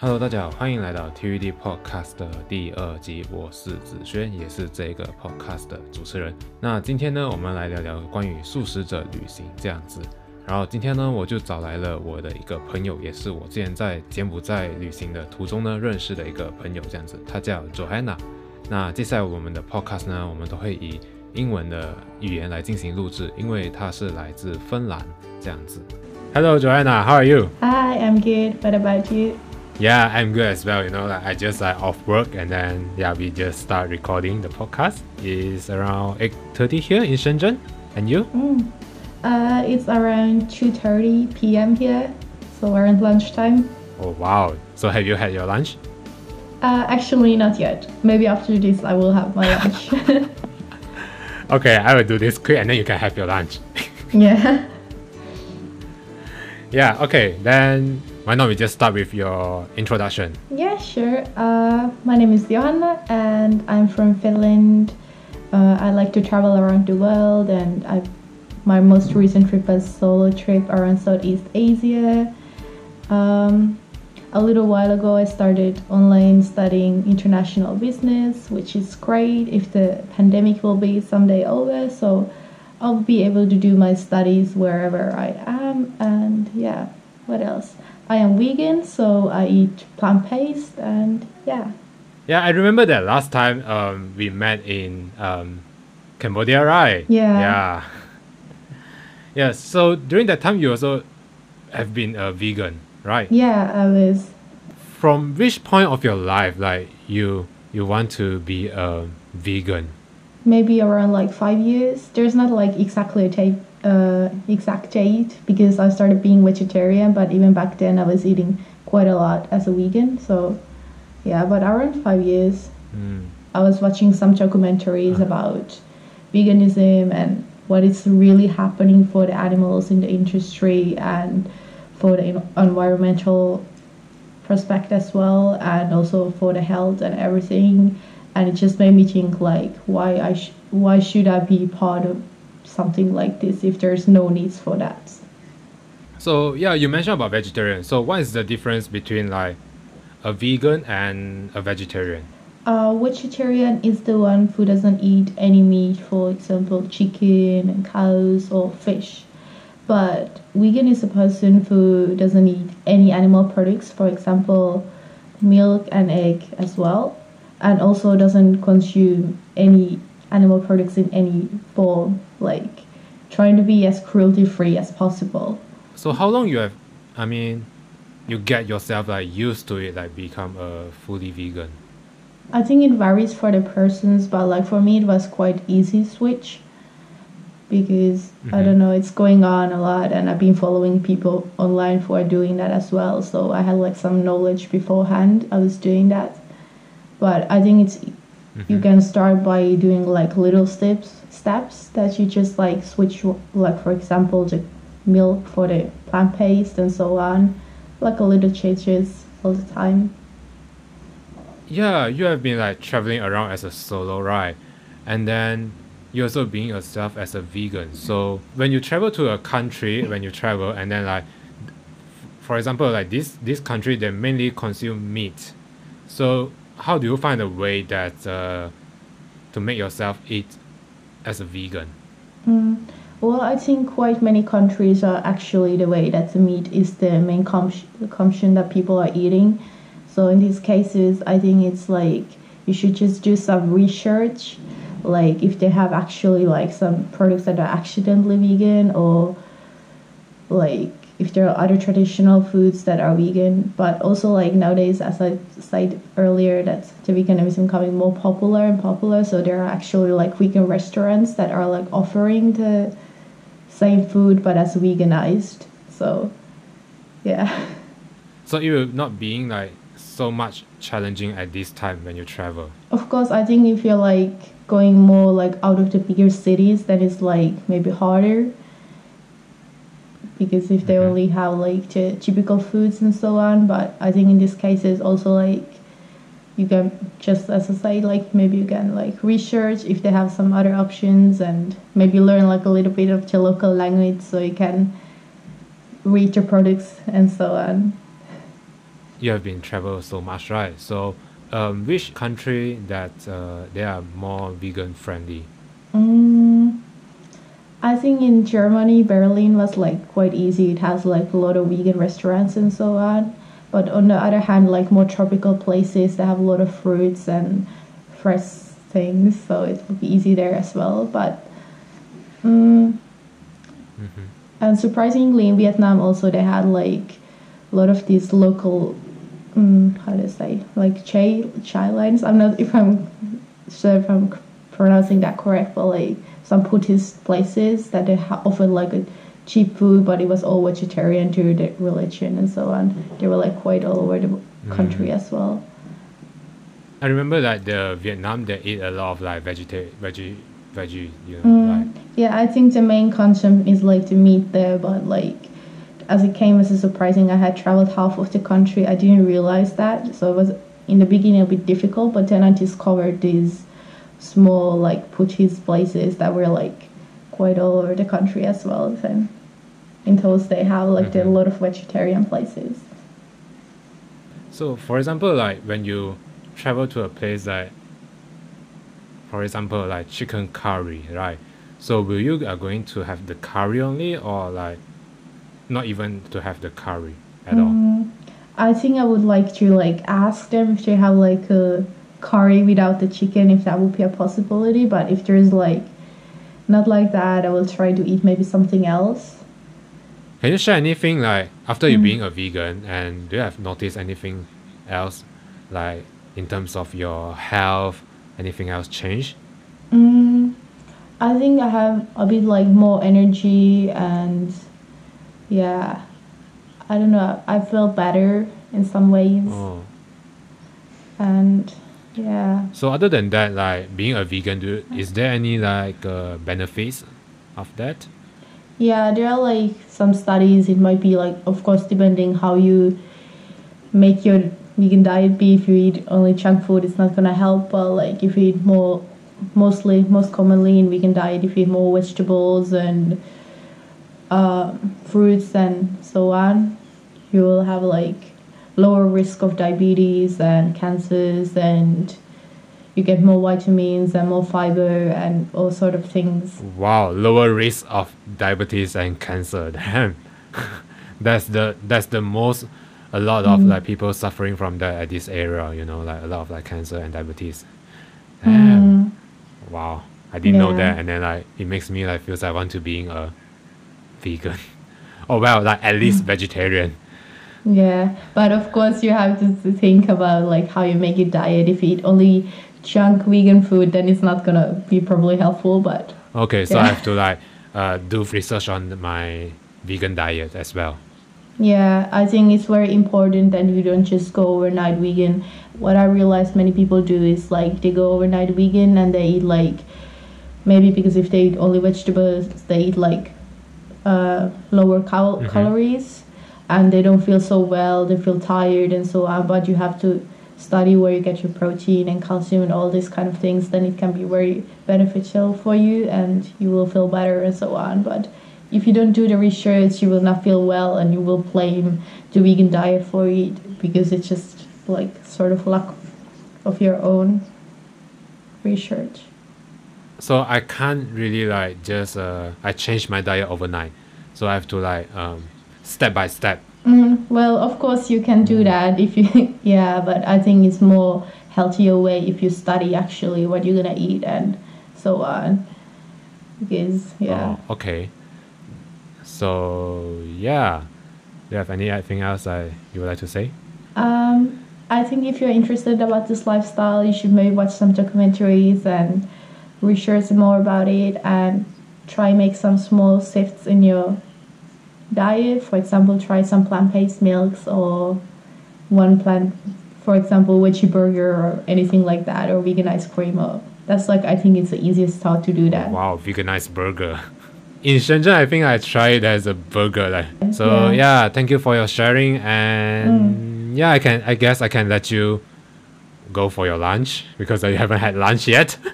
Hello，大家好，欢迎来到 TVD Podcast 的第二集。我是子轩，也是这个 Podcast 的主持人。那今天呢，我们来聊聊关于素食者旅行这样子。然后今天呢，我就找来了我的一个朋友，也是我之前在柬埔寨旅行的途中呢认识的一个朋友，这样子，他叫 Johanna。那接下来我们的 Podcast 呢，我们都会以英文的语言来进行录制，因为他是来自芬兰这样子。Hello Johanna, how are you? Hi, I'm good. What about you? Yeah, I'm good as well. You know, like I just like off work and then yeah, we just start recording the podcast. It's around 8:30 here in Shenzhen. And you? Mm. Uh, it's around 2:30 p.m. here, so we're around lunchtime. Oh wow. So have you had your lunch? Uh, actually, not yet. Maybe after this, I will have my lunch. okay, I will do this quick and then you can have your lunch. yeah. Yeah, okay. Then why not we just start with your introduction? Yeah, sure. Uh, my name is Johanna and I'm from Finland. Uh, I like to travel around the world and I, my most recent trip was solo trip around Southeast Asia. Um, a little while ago, I started online studying international business, which is great if the pandemic will be someday over. So I'll be able to do my studies wherever I am. And yeah, what else? I am vegan, so I eat plant based, and yeah. Yeah, I remember that last time um, we met in um, Cambodia, right? Yeah. Yeah. Yeah. So during that time, you also have been a vegan, right? Yeah, I was. From which point of your life, like you you want to be a vegan? Maybe around like five years. There's not like exactly a tape uh, exact date because I started being vegetarian, but even back then I was eating quite a lot as a vegan. So, yeah, but around five years, mm. I was watching some documentaries uh-huh. about veganism and what is really happening for the animals in the industry and for the environmental prospect as well, and also for the health and everything. And it just made me think like, why I sh- why should I be part of something like this if there's no needs for that. So yeah, you mentioned about vegetarian. So what is the difference between like a vegan and a vegetarian? Uh, vegetarian is the one who doesn't eat any meat, for example, chicken and cows or fish. But vegan is a person who doesn't eat any animal products, for example, milk and egg as well, and also doesn't consume any animal products in any form, like trying to be as cruelty free as possible. So how long you have I mean you get yourself like used to it like become a fully vegan? I think it varies for the persons, but like for me it was quite easy switch because mm-hmm. I don't know, it's going on a lot and I've been following people online who are doing that as well. So I had like some knowledge beforehand I was doing that. But I think it's Mm-hmm. You can start by doing like little steps steps that you just like switch like for example the milk for the plant based and so on. Like a little changes all the time. Yeah, you have been like traveling around as a solo, right? And then you also being yourself as a vegan. So when you travel to a country, when you travel and then like for example like this this country they mainly consume meat. So how do you find a way that uh, to make yourself eat as a vegan? Mm. Well, I think quite many countries are actually the way that the meat is the main consumption that people are eating. So in these cases, I think it's like you should just do some research, like if they have actually like some products that are accidentally vegan or like if there are other traditional foods that are vegan but also like nowadays as i said earlier that the veganism is becoming more popular and popular so there are actually like vegan restaurants that are like offering the same food but as veganized so yeah. So it will not being like so much challenging at this time when you travel? Of course i think if you're like going more like out of the bigger cities then it's like maybe harder because if they mm-hmm. only have like t- typical foods and so on but i think in this case it's also like you can just as i say like maybe you can like research if they have some other options and maybe learn like a little bit of the local language so you can read the products and so on you have been traveled so much, right? So, um, which country that uh, they are more vegan friendly? Mm, I think in Germany, Berlin was like quite easy. It has like a lot of vegan restaurants and so on. But on the other hand, like more tropical places, they have a lot of fruits and fresh things, so it would be easy there as well. But mm, Mm-hmm. and surprisingly, in Vietnam also they had like a lot of these local, mm, how to say, like chai chai lines. I'm not if I'm sure if I'm pronouncing that correct, but like some Buddhist places that they ha- offered like a cheap food, but it was all vegetarian to the religion and so on. They were like quite all over the country mm. as well. I remember that the Vietnam they eat a lot of like vegeta- veggie veggie, you know, mm. like Yeah, I think the main concept is like the meat there, but like as it came as a surprising, I had traveled half of the country. I didn't realize that, so it was in the beginning a bit difficult. But then I discovered these small like Buddhist places that were like quite all over the country as well. Then in those they have like are a lot of vegetarian places. So, for example, like when you travel to a place like, for example, like chicken curry, right? So, will you are going to have the curry only, or like not even to have the curry at all? Mm, I think I would like to like ask them if they have like a curry without the chicken, if that would be a possibility. But if there's like not like that, I will try to eat maybe something else. Can you share anything like after you being a vegan, and do you have noticed anything else, like in terms of your health, anything else change? Mm, I think I have a bit like more energy and yeah, I don't know. I feel better in some ways Oh. and yeah. So other than that, like being a vegan, do is there any like uh, benefits of that? Yeah, there are like some studies. It might be like, of course, depending how you make your vegan diet be. If you eat only junk food, it's not gonna help. But like, if you eat more, mostly, most commonly in vegan diet, if you eat more vegetables and uh, fruits and so on, you will have like lower risk of diabetes and cancers and you get more vitamins and more fiber and all sort of things Wow, lower risk of diabetes and cancer. Damn, that's the that's the most a lot of mm-hmm. like people suffering from that at this area. You know, like a lot of like cancer and diabetes. Damn. Mm-hmm. Wow, I didn't know that, and then like it makes me like feels like I want to being a vegan. oh well, like at least mm. vegetarian. Yeah, but of course you have to, think about like how you make your diet. If you eat only junk vegan food, then it's not gonna be probably helpful. But Okay, so I have to like uh, do research on my vegan diet as well. yeah, I think it's very important that you don't just go overnight vegan. What I realized many people do is like they go overnight vegan and they eat like maybe because if they eat only vegetables, they eat like uh, lower cal- calories and they don't feel so well, they feel tired and so on. But you have to study where you get your protein and calcium and all these kind of things, then it can be very beneficial for you and you will feel better and so on. But if you don't do the research, you will not feel well and you will blame the vegan diet for it because it's just like sort of lack of your own research. So I can't really like just uh I change my diet overnight. So I have to like um step by step. Mm, well, of course you can do that if you yeah, but I think it's more healthier way if you study actually what you're gonna eat and so on. Because yeah. Oh, okay. So yeah. Do you have anything else I you would like to say? Um, I think if you're interested about this lifestyle, you should maybe watch some documentaries and research more about it and try make some small shifts in your diet. For example, try some plant-based milks or one plant, for example, veggie burger or anything like that, or vegan ice cream. Or that's like I think it's the easiest start to do that. Wow, veganized burger. In Shenzhen, I think I tried it as a burger. Like so, Yeah. yeah. Thank you for your sharing, and yeah, I can. I guess I can let you go for your lunch because you haven't had lunch yet.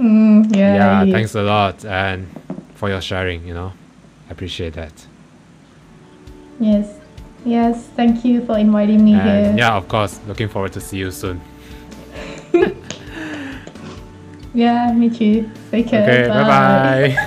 Mm, yeah. yeah, yeah. thanks a lot and for your sharing. You know, I appreciate that. Yes. Yes, thank you for inviting me And here. yeah, of course, looking forward to see you soon. Yeah, me too. Take care. Okay, bye bye.